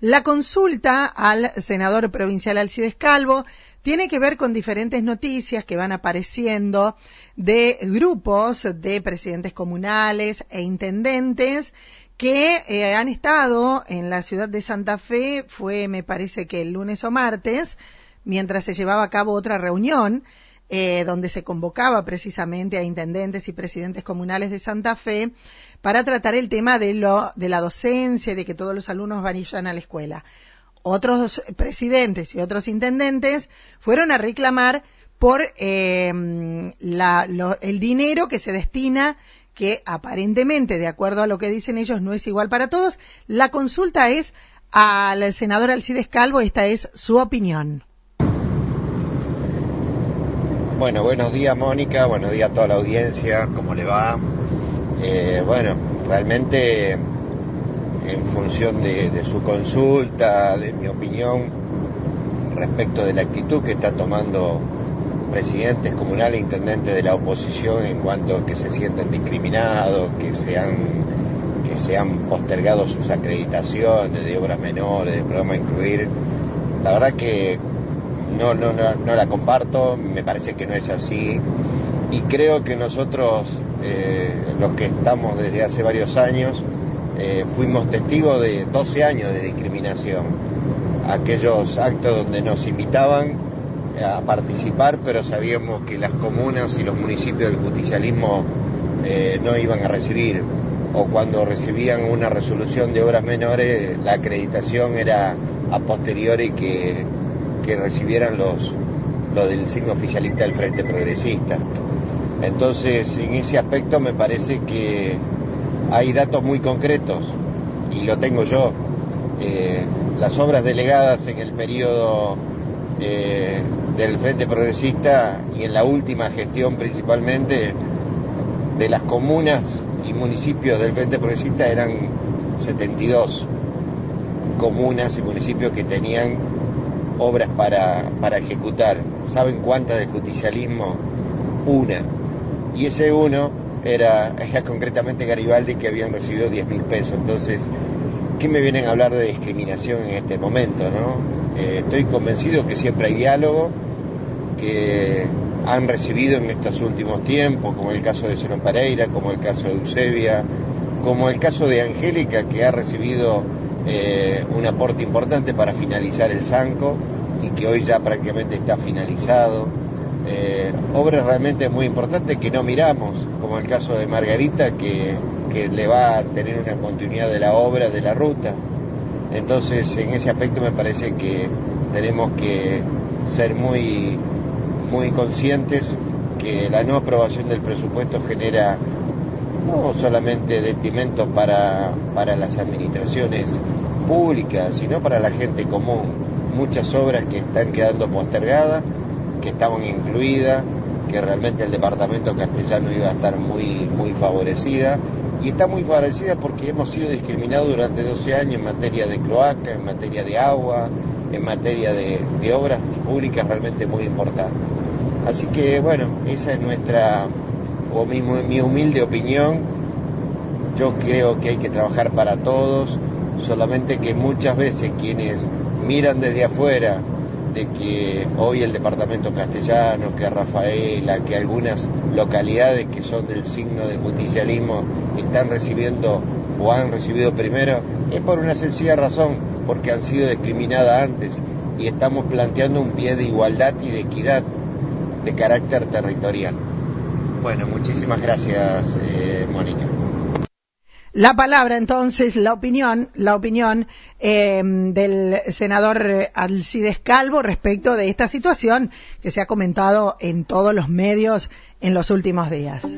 La consulta al senador provincial Alcides Calvo tiene que ver con diferentes noticias que van apareciendo de grupos de presidentes comunales e intendentes que eh, han estado en la ciudad de Santa Fe, fue me parece que el lunes o martes, mientras se llevaba a cabo otra reunión, eh, donde se convocaba precisamente a intendentes y presidentes comunales de Santa Fe para tratar el tema de, lo, de la docencia y de que todos los alumnos vayan a la escuela. Otros presidentes y otros intendentes fueron a reclamar por eh, la, lo, el dinero que se destina que aparentemente, de acuerdo a lo que dicen ellos, no es igual para todos. La consulta es al senador Alcides Calvo, esta es su opinión. Bueno, buenos días Mónica, buenos días a toda la audiencia, ¿cómo le va? Eh, bueno, realmente en función de, su consulta, de mi opinión respecto de la actitud que está tomando presidentes comunales intendentes de la oposición en cuanto a que se sienten discriminados, que se han, que se han postergado sus acreditaciones de obras menores, de programa Incluir. La verdad que no, no, no, no la comparto, me parece que no es así. Y creo que nosotros, eh, los que estamos desde hace varios años, eh, fuimos testigos de 12 años de discriminación. Aquellos actos donde nos invitaban a participar, pero sabíamos que las comunas y los municipios del justicialismo eh, no iban a recibir, o cuando recibían una resolución de obras menores, la acreditación era a posteriori que, que recibieran los, lo del signo oficialista del Frente Progresista. Entonces, en ese aspecto me parece que hay datos muy concretos, y lo tengo yo. Eh, las obras delegadas en el periodo eh, del Frente Progresista y en la última gestión principalmente de las comunas y municipios del Frente Progresista eran 72 comunas y municipios que tenían obras para, para ejecutar. ¿Saben cuántas del justicialismo? Una. Y ese uno era, era concretamente Garibaldi que habían recibido 10 mil pesos. Entonces, ¿qué me vienen a hablar de discriminación en este momento? ¿no? Eh, estoy convencido que siempre hay diálogo, que han recibido en estos últimos tiempos, como el caso de Solón Pereira, como el caso de Eusebia, como el caso de Angélica, que ha recibido eh, un aporte importante para finalizar el Sanco y que hoy ya prácticamente está finalizado. Eh, obras realmente muy importantes que no miramos, como el caso de Margarita, que, que le va a tener una continuidad de la obra, de la ruta. Entonces, en ese aspecto me parece que tenemos que ser muy muy conscientes que la no aprobación del presupuesto genera no solamente detrimento para, para las administraciones públicas, sino para la gente común. Muchas obras que están quedando postergadas, que estaban incluidas, que realmente el departamento castellano iba a estar muy, muy favorecida. Y está muy favorecida porque hemos sido discriminados durante 12 años en materia de cloaca, en materia de agua, en materia de, obras públicas realmente muy importantes. Así que bueno, esa es nuestra, o mi humilde opinión. Yo creo que hay que trabajar para todos, solamente que muchas veces quienes miran desde afuera de que hoy el departamento castellano, que Rafaela, que algunas localidades que son del signo de justicialismo están recibiendo o han recibido primero, es por una sencilla razón, porque han sido discriminadas antes y estamos planteando un pie de igualdad y de equidad de carácter territorial. Bueno, muchísimas gracias, eh, Mónica. La palabra entonces, la opinión, la opinión eh, del senador Alcides Calvo respecto de esta situación que se ha comentado en todos los medios en los últimos días.